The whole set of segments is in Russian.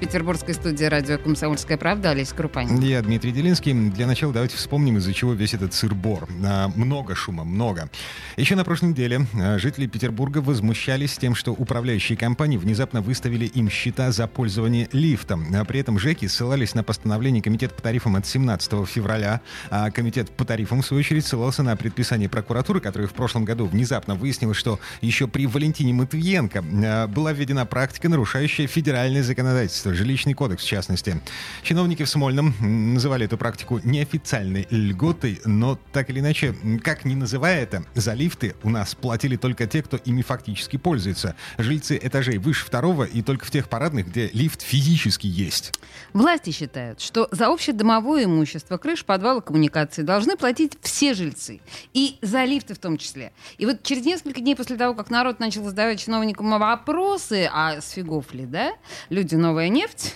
Петербургской студии радио «Комсомольская правда» Олеся Крупанин. Я Дмитрий Делинский. Для начала давайте вспомним, из-за чего весь этот сыр-бор. А, много шума, много. Еще на прошлой неделе а, жители Петербурга возмущались тем, что управляющие компании внезапно выставили им счета за пользование лифтом. А при этом ЖЭКи ссылались на постановление Комитета по тарифам от 17 февраля, а Комитет по тарифам, в свою очередь, ссылался на предписание прокуратуры, которая в прошлом году внезапно выяснила, что еще при Валентине Матвиенко была введена практика, нарушающая федеральное законодательство, жилищный кодекс в частности. Чиновники в Смольном называли эту практику неофициальной льготой, но так или иначе, как ни называя это, за лифты у нас платили только те, кто ими фактически пользуется. Жильцы этажей выше второго и только в тех парадных, где лифт физически есть. Власти считают, что за общедомовое имущество, крыш, подвалы, коммуникации должны платить все жильцы. И за лифты в том числе. И вот через несколько дней после того, как народ начал задавать чиновникам вопросы, а с фигов ли, да, люди новая нефть,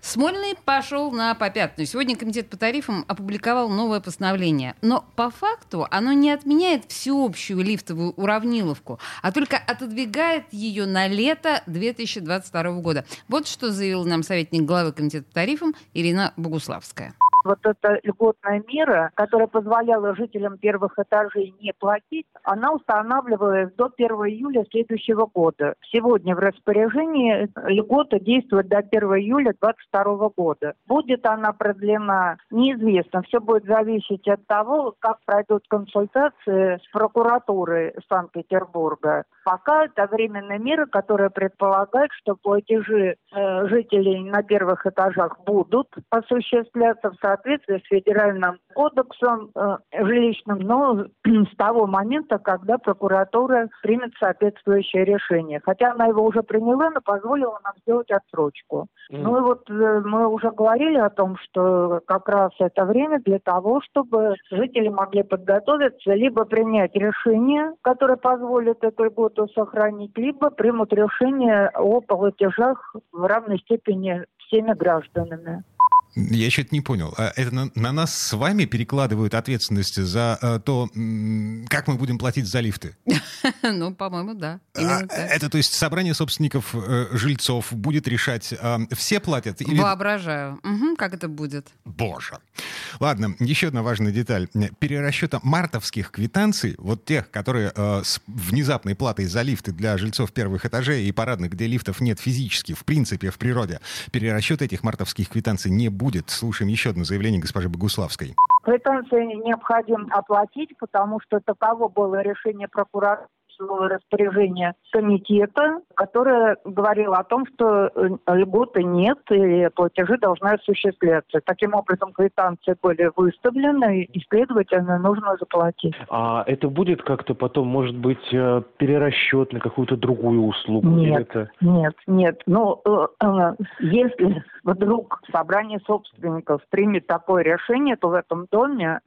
Смольный пошел на попятную. Сегодня Комитет по тарифам опубликовал новое постановление. Но по факту оно не отменяет всеобщую лифтовую уравниловку, а только отодвигает ее на лето 2022 года. Вот что заявил нам советник главы Комитета по тарифам Ирина Богуславская вот эта льготная мера, которая позволяла жителям первых этажей не платить, она устанавливалась до 1 июля следующего года. Сегодня в распоряжении льгота действует до 1 июля 2022 года. Будет она продлена, неизвестно. Все будет зависеть от того, как пройдут консультации с прокуратурой Санкт-Петербурга. Пока это временная мера, которая предполагает, что платежи э, жителей на первых этажах будут осуществляться в соответствии с федеральным кодексом э, жилищным, но с того момента, когда прокуратура примет соответствующее решение. Хотя она его уже приняла, но позволила нам сделать отсрочку. Mm. Ну и вот э, мы уже говорили о том, что как раз это время для того, чтобы жители могли подготовиться, либо принять решение, которое позволит эту льготу сохранить, либо примут решение о платежах в равной степени всеми гражданами. Я что-то не понял. А это на, на нас с вами перекладывают ответственность за а, то, как мы будем платить за лифты? Ну, по-моему, да. А, это, то есть, собрание собственников э, жильцов будет решать, а, все платят? Воображаю. Как это будет. Боже. Ладно, еще одна важная деталь. Перерасчета мартовских квитанций, вот тех, которые э, с внезапной платой за лифты для жильцов первых этажей и парадных, где лифтов нет физически, в принципе, в природе, перерасчет этих мартовских квитанций не будет. Слушаем еще одно заявление госпожи Богуславской. Квитанции необходимо оплатить, потому что таково было решение прокуратуры распоряжение комитета, которое говорило о том, что э, льготы нет и платежи должны осуществляться. Таким образом, квитанции были выставлены и, следовательно, нужно заплатить. А это будет как-то потом, может быть, э, перерасчет на какую-то другую услугу? Нет, это... нет, нет. Ну, э, если вдруг собрание собственников примет такое решение, то в этом доме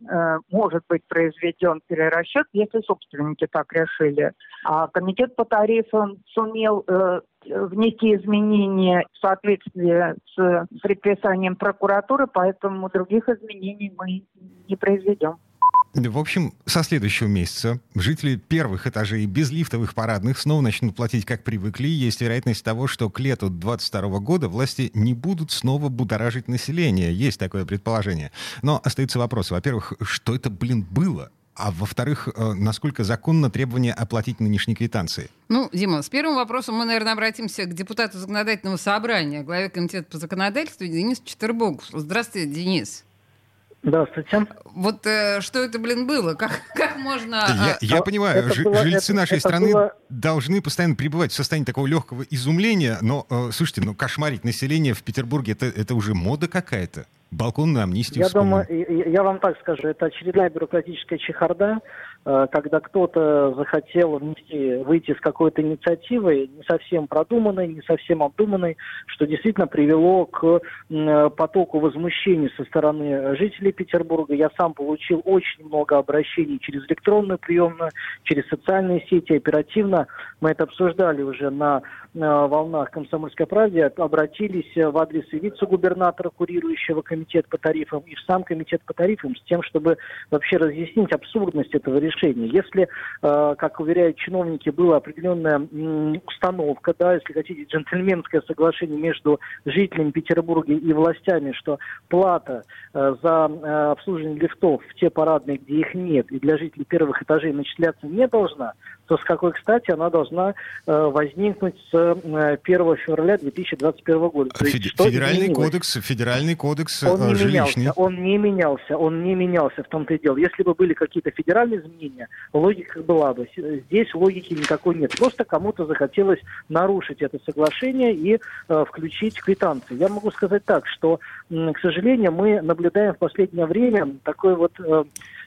может быть произведен перерасчет, если собственники так решили. А комитет по тарифам сумел э, внести изменения в соответствии с предписанием прокуратуры, поэтому других изменений мы не произведем. В общем, со следующего месяца жители первых этажей без лифтовых парадных снова начнут платить, как привыкли. Есть вероятность того, что к лету 2022 года власти не будут снова будоражить население. Есть такое предположение. Но остается вопрос. Во-первых, что это, блин, было? А во-вторых, э, насколько законно требование оплатить нынешние квитанции? Ну, Дима, с первым вопросом мы, наверное, обратимся к депутату законодательного собрания, главе комитета по законодательству Денису Четербогу. Здравствуйте, Денис. Здравствуйте. Вот э, что это, блин, было? Как, как можно... Я, я а, понимаю, ж, было, жильцы это, нашей это страны было... должны постоянно пребывать в состоянии такого легкого изумления, но, э, слушайте, ну, кошмарить население в Петербурге, это, это уже мода какая-то. Балкон на амнистию Я думаю, я, я вам так скажу, это очередная бюрократическая чехарда, когда кто-то захотел внести, выйти с какой-то инициативой, не совсем продуманной, не совсем обдуманной, что действительно привело к потоку возмущений со стороны жителей Петербурга. Я сам получил очень много обращений через электронную приемную, через социальные сети, оперативно. Мы это обсуждали уже на волнах «Комсомольской правде», обратились в адрес вице-губернатора, курирующего комитет по тарифам, и в сам комитет по тарифам с тем, чтобы вообще разъяснить абсурдность этого решения. Если, э, как уверяют чиновники, была определенная установка, да, если хотите, джентльменское соглашение между жителями Петербурга и властями, что плата э, за э, обслуживание лифтов в те парадные, где их нет, и для жителей первых этажей начисляться не должна, то с какой, кстати, она должна возникнуть с 1 февраля 2021 года. Фед... Федеральный кодекс, федеральный кодекс он не жилищный. Менялся, он не менялся, он не менялся в том-то и дело. Если бы были какие-то федеральные изменения, логика была бы. Здесь логики никакой нет. Просто кому-то захотелось нарушить это соглашение и э, включить квитанции. Я могу сказать так, что, э, к сожалению, мы наблюдаем в последнее время такой вот э, э,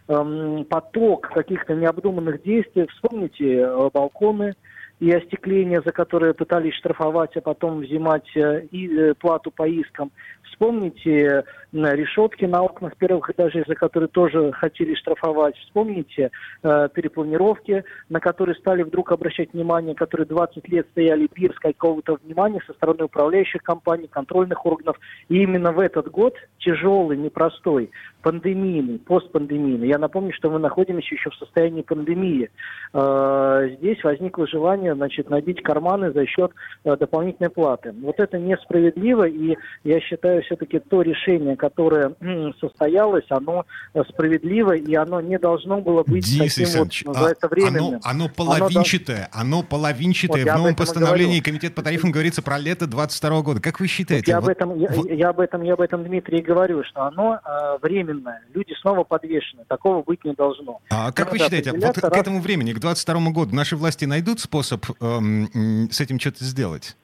поток каких-то необдуманных действий. Вспомните э, балконы, и остекление, за которое пытались штрафовать, а потом взимать э, и э, плату по искам. Вспомните решетки на окнах первых этажей, за которые тоже хотели штрафовать. Вспомните э, перепланировки, на которые стали вдруг обращать внимание, которые 20 лет стояли без какого-то внимания со стороны управляющих компаний, контрольных органов. И именно в этот год, тяжелый, непростой, пандемийный, постпандемийный, я напомню, что мы находимся еще в состоянии пандемии, э, здесь возникло желание значит, набить карманы за счет э, дополнительной платы. Вот это несправедливо, и я считаю все-таки то решение, которое состоялось, оно э, справедливо, и оно не должно было быть Денис таким вот, называется, а, временным. Оно, оно половинчатое, оно, оно половинчатое. Вот в новом постановлении Комитет по тарифам говорится про лето 22 года. Как вы считаете? Вот я, вот, об этом, вот... я, я, об этом, я об этом, Дмитрий, говорю, что оно э, временное. Люди снова подвешены. Такого быть не должно. А как вы считаете, вот раз... к этому времени, к 22 году, наши власти найдут способ эм, с этим что-то сделать?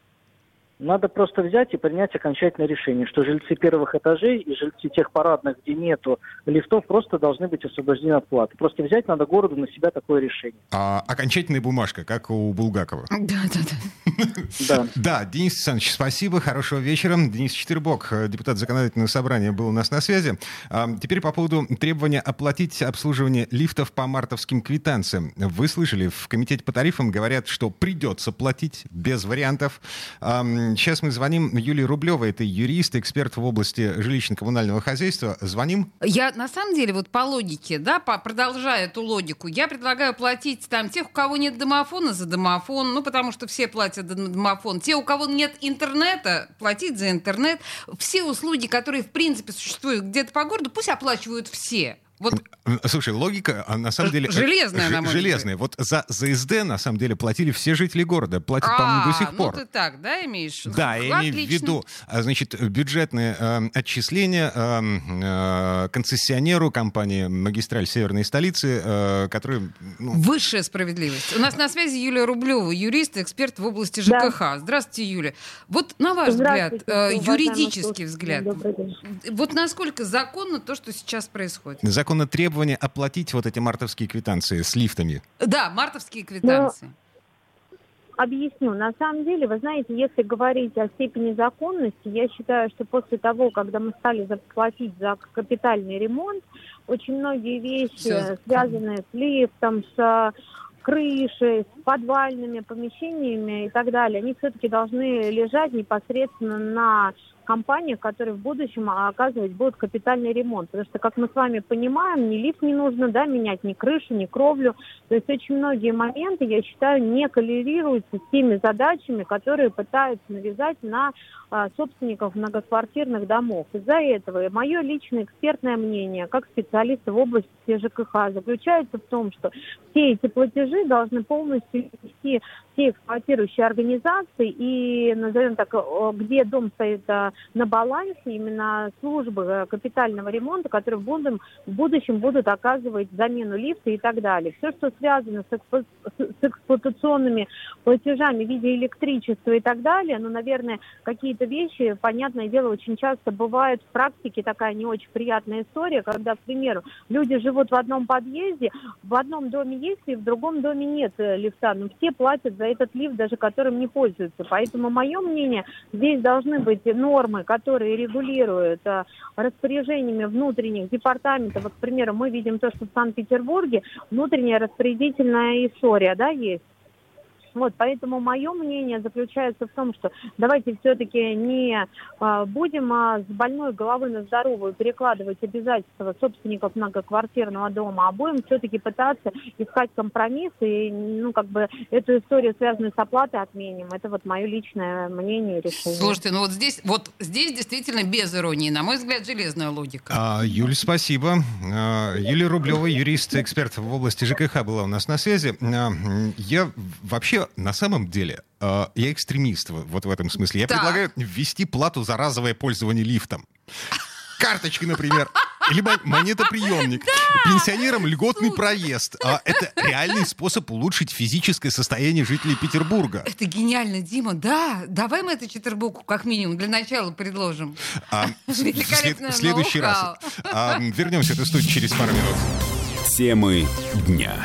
Надо просто взять и принять окончательное решение, что жильцы первых этажей и жильцы тех парадных, где нету лифтов, просто должны быть освобождены от платы. Просто взять надо городу на себя такое решение. А, окончательная бумажка, как у Булгакова. Да, да, да. Да, Денис Александрович, спасибо, хорошего вечера. Денис Четырбок, депутат законодательного собрания, был у нас на связи. А, теперь по поводу требования оплатить обслуживание лифтов по мартовским квитанциям. Вы слышали, в комитете по тарифам говорят, что придется платить без вариантов. Сейчас мы звоним Юлии Рублевой, это юрист, эксперт в области жилищно-коммунального хозяйства. Звоним. Я на самом деле вот по логике, да, по, продолжая эту логику, я предлагаю платить там тех, у кого нет домофона за домофон, ну потому что все платят за домофон. Те, у кого нет интернета, платить за интернет. Все услуги, которые в принципе существуют где-то по городу, пусть оплачивают все. Вот... Слушай, логика, а на самом деле... Э, железная, на Железная. Вот за ЗСД, на самом деле, платили все жители города. Платят, а, по-моему, до сих ну пор. ты так, да, имеешь? Да, я имею в виду, а, значит, бюджетные э, отчисления э, э, концессионеру компании «Магистраль Северной столицы», э, которые... Ну... Высшая справедливость. У нас на связи Юлия Рублева, юрист, эксперт в области ЖКХ. Да. Здравствуйте, Юля. Вот на ваш взгляд, э, юридический взгляд, вот насколько законно то, что сейчас происходит? Законно требование оплатить вот эти мартовские квитанции с лифтами. Да, мартовские квитанции. Но... Объясню. На самом деле, вы знаете, если говорить о степени законности, я считаю, что после того, когда мы стали заплатить за капитальный ремонт, очень многие вещи, Все. связанные с лифтом, с крышей, с подвальными помещениями и так далее, они все-таки должны лежать непосредственно на компаниях, которые в будущем оказывать будут капитальный ремонт. Потому что, как мы с вами понимаем, ни лифт не нужно да, менять, ни крышу, ни кровлю. То есть очень многие моменты, я считаю, не коррелируются с теми задачами, которые пытаются навязать на а, собственников многоквартирных домов. Из-за этого мое личное экспертное мнение, как специалиста в области ЖКХ, заключается в том, что все эти платежи должны полностью нести все эксплуатирующие организации и, назовем так, где дом стоит на балансе, именно службы капитального ремонта, которые в будущем, будут оказывать замену лифта и так далее. Все, что связано с, эксплу... с эксплуатационными платежами в виде электричества и так далее, ну, наверное, какие-то вещи, понятное дело, очень часто бывают в практике такая не очень приятная история, когда, к примеру, люди живут в одном подъезде, в одном доме есть лифт, в другом доме нет э, лифта, но все платят за этот лифт, даже которым не пользуются. Поэтому мое мнение, здесь должны быть нормы, которые регулируют а, распоряжениями внутренних департаментов. Вот, к примеру, мы видим то, что в Санкт-Петербурге внутренняя распорядительная история, да, есть. Вот, поэтому мое мнение заключается в том, что давайте все-таки не а, будем а, с больной головы на здоровую перекладывать обязательства собственников многоквартирного дома, а будем все-таки пытаться искать компромисс и, ну, как бы эту историю, связанную с оплатой, отменим. Это вот мое личное мнение и решение. Слушайте, ну вот здесь, вот здесь действительно без иронии, на мой взгляд, железная логика. А, Юль, спасибо. А, Юлия Рублева, юрист, эксперт в области ЖКХ, была у нас на связи. А, я вообще на самом деле э, я экстремист вот в этом смысле. Я так. предлагаю ввести плату за разовое пользование лифтом. Карточки, например. Либо монетоприемник. Да! Пенсионерам льготный проезд. А, это реальный способ улучшить физическое состояние жителей Петербурга. Это гениально, Дима. Да, давай мы это Четербуку как минимум для начала предложим. А, в, след, в следующий раз. А, вернемся в эту студию через пару минут. Темы дня.